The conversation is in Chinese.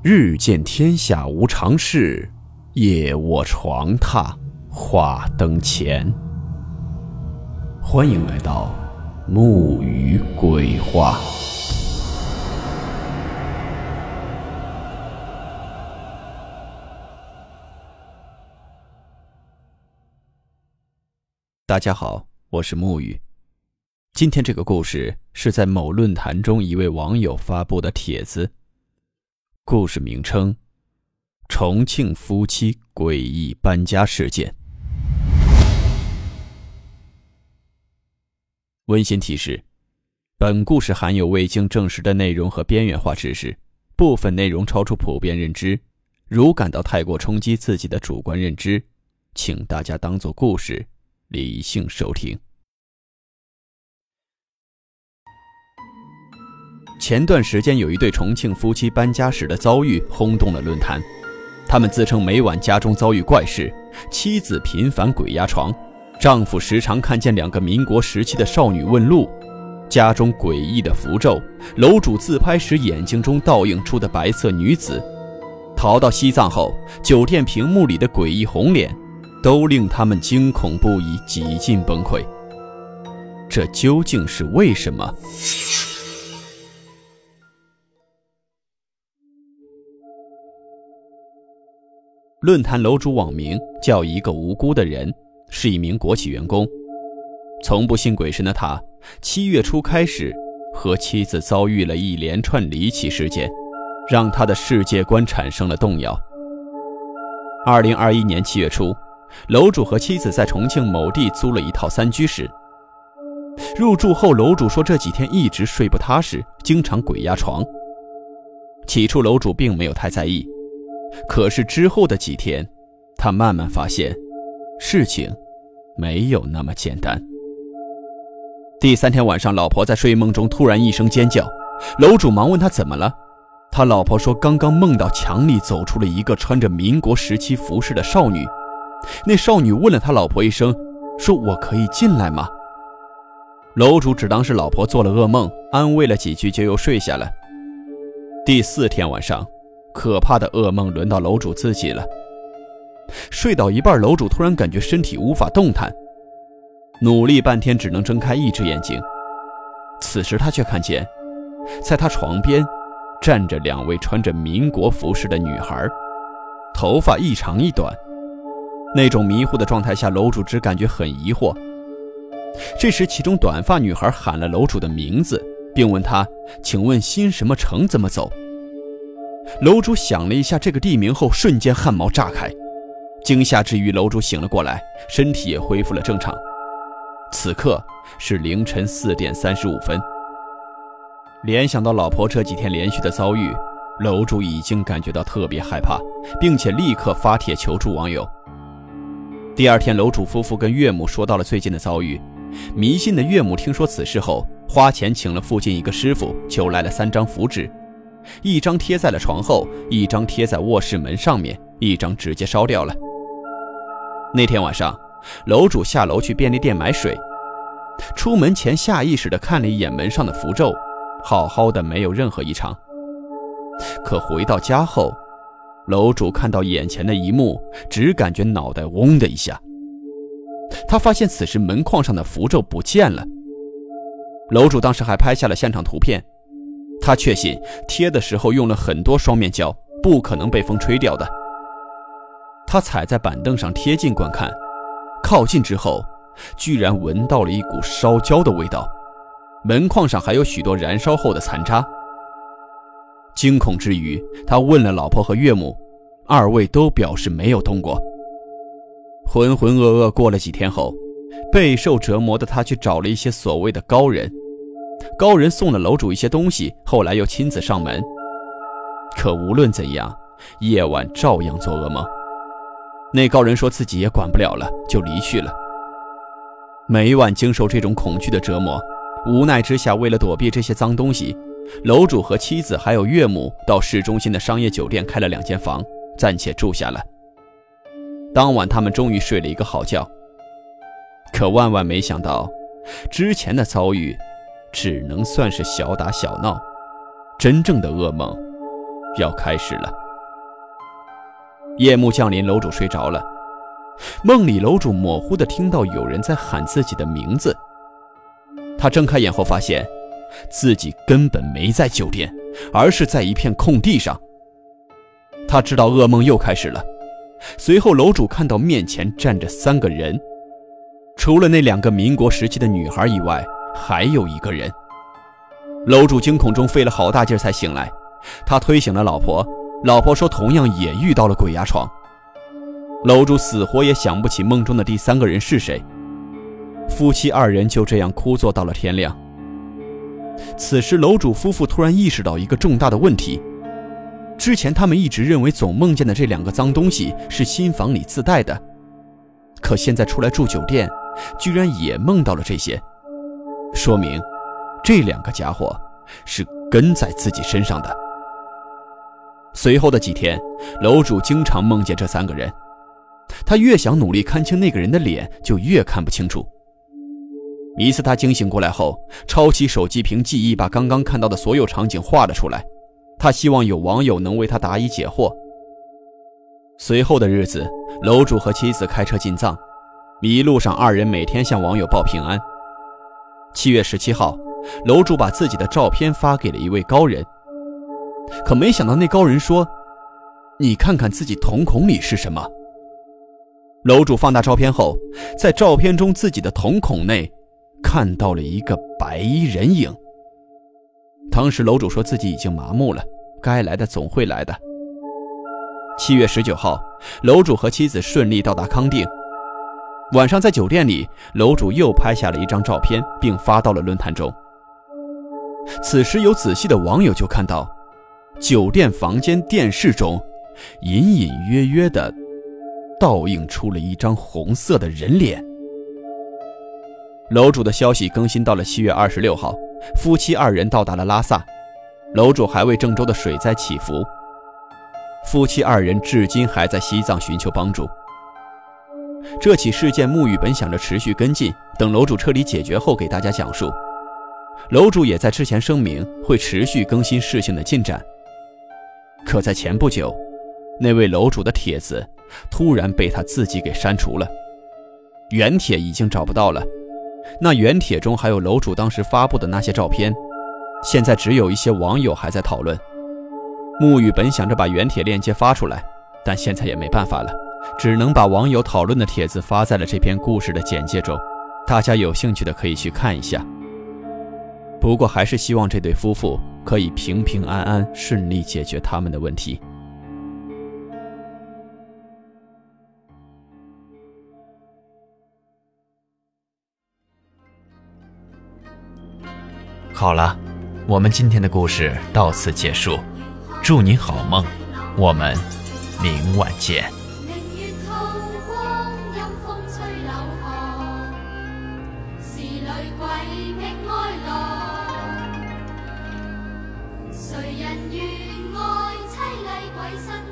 日见天下无常事，夜卧床榻话灯前。欢迎来到木鱼鬼话。大家好，我是木鱼。今天这个故事是在某论坛中一位网友发布的帖子。故事名称：重庆夫妻诡异搬家事件。温馨提示：本故事含有未经证实的内容和边缘化知识，部分内容超出普遍认知。如感到太过冲击自己的主观认知，请大家当做故事，理性收听。前段时间，有一对重庆夫妻搬家时的遭遇轰动了论坛。他们自称每晚家中遭遇怪事，妻子频繁鬼压床，丈夫时常看见两个民国时期的少女问路，家中诡异的符咒，楼主自拍时眼睛中倒映出的白色女子，逃到西藏后酒店屏幕里的诡异红脸，都令他们惊恐不已，几近崩溃。这究竟是为什么？论坛楼主网名叫一个无辜的人，是一名国企员工。从不信鬼神的他，七月初开始和妻子遭遇了一连串离奇事件，让他的世界观产生了动摇。二零二一年七月初，楼主和妻子在重庆某地租了一套三居室。入住后，楼主说这几天一直睡不踏实，经常鬼压床。起初，楼主并没有太在意。可是之后的几天，他慢慢发现，事情没有那么简单。第三天晚上，老婆在睡梦中突然一声尖叫，楼主忙问他怎么了，他老婆说刚刚梦到墙里走出了一个穿着民国时期服饰的少女，那少女问了他老婆一声，说我可以进来吗？楼主只当是老婆做了噩梦，安慰了几句就又睡下了。第四天晚上。可怕的噩梦轮到楼主自己了。睡到一半，楼主突然感觉身体无法动弹，努力半天只能睁开一只眼睛。此时他却看见，在他床边站着两位穿着民国服饰的女孩，头发一长一短。那种迷糊的状态下，楼主只感觉很疑惑。这时，其中短发女孩喊了楼主的名字，并问他：“请问新什么城怎么走？”楼主想了一下这个地名后，瞬间汗毛炸开，惊吓之余，楼主醒了过来，身体也恢复了正常。此刻是凌晨四点三十五分。联想到老婆这几天连续的遭遇，楼主已经感觉到特别害怕，并且立刻发帖求助网友。第二天，楼主夫妇跟岳母说到了最近的遭遇，迷信的岳母听说此事后，花钱请了附近一个师傅，求来了三张符纸。一张贴在了床后，一张贴在卧室门上面，一张直接烧掉了。那天晚上，楼主下楼去便利店买水，出门前下意识地看了一眼门上的符咒，好好的，没有任何异常。可回到家后，楼主看到眼前的一幕，只感觉脑袋嗡的一下。他发现此时门框上的符咒不见了。楼主当时还拍下了现场图片。他确信贴的时候用了很多双面胶，不可能被风吹掉的。他踩在板凳上贴近观看，靠近之后，居然闻到了一股烧焦的味道，门框上还有许多燃烧后的残渣。惊恐之余，他问了老婆和岳母，二位都表示没有动过。浑浑噩噩过了几天后，备受折磨的他去找了一些所谓的高人。高人送了楼主一些东西，后来又亲自上门。可无论怎样，夜晚照样做噩梦。那高人说自己也管不了了，就离去了。每晚经受这种恐惧的折磨，无奈之下，为了躲避这些脏东西，楼主和妻子还有岳母到市中心的商业酒店开了两间房，暂且住下了。当晚，他们终于睡了一个好觉。可万万没想到，之前的遭遇。只能算是小打小闹，真正的噩梦要开始了。夜幕降临，楼主睡着了。梦里，楼主模糊地听到有人在喊自己的名字。他睁开眼后，发现自己根本没在酒店，而是在一片空地上。他知道噩梦又开始了。随后，楼主看到面前站着三个人，除了那两个民国时期的女孩以外，还有一个人。楼主惊恐中费了好大劲才醒来。他推醒了老婆，老婆说同样也遇到了鬼压床。楼主死活也想不起梦中的第三个人是谁。夫妻二人就这样枯坐到了天亮。此时，楼主夫妇突然意识到一个重大的问题：之前他们一直认为总梦见的这两个脏东西是新房里自带的，可现在出来住酒店，居然也梦到了这些，说明这两个家伙是跟在自己身上的。随后的几天，楼主经常梦见这三个人。他越想努力看清那个人的脸，就越看不清楚。一次，他惊醒过来后，抄起手机屏记忆，把刚刚看到的所有场景画了出来。他希望有网友能为他答疑解惑。随后的日子，楼主和妻子开车进藏，一路上二人每天向网友报平安。七月十七号，楼主把自己的照片发给了一位高人，可没想到那高人说：“你看看自己瞳孔里是什么。”楼主放大照片后，在照片中自己的瞳孔内看到了一个白衣人影。当时楼主说自己已经麻木了，该来的总会来的。七月十九号，楼主和妻子顺利到达康定。晚上在酒店里，楼主又拍下了一张照片，并发到了论坛中。此时有仔细的网友就看到，酒店房间电视中隐隐约约的。倒映出了一张红色的人脸。楼主的消息更新到了七月二十六号，夫妻二人到达了拉萨，楼主还为郑州的水灾祈福。夫妻二人至今还在西藏寻求帮助。这起事件，沐雨本想着持续跟进，等楼主彻底解决后给大家讲述。楼主也在之前声明会持续更新事情的进展。可在前不久，那位楼主的帖子。突然被他自己给删除了，原帖已经找不到了。那原帖中还有楼主当时发布的那些照片，现在只有一些网友还在讨论。沐雨本想着把原帖链接发出来，但现在也没办法了，只能把网友讨论的帖子发在了这篇故事的简介中，大家有兴趣的可以去看一下。不过还是希望这对夫妇可以平平安安、顺利解决他们的问题。好了，我们今天的故事到此结束，祝您好梦，我们明晚见。Ay,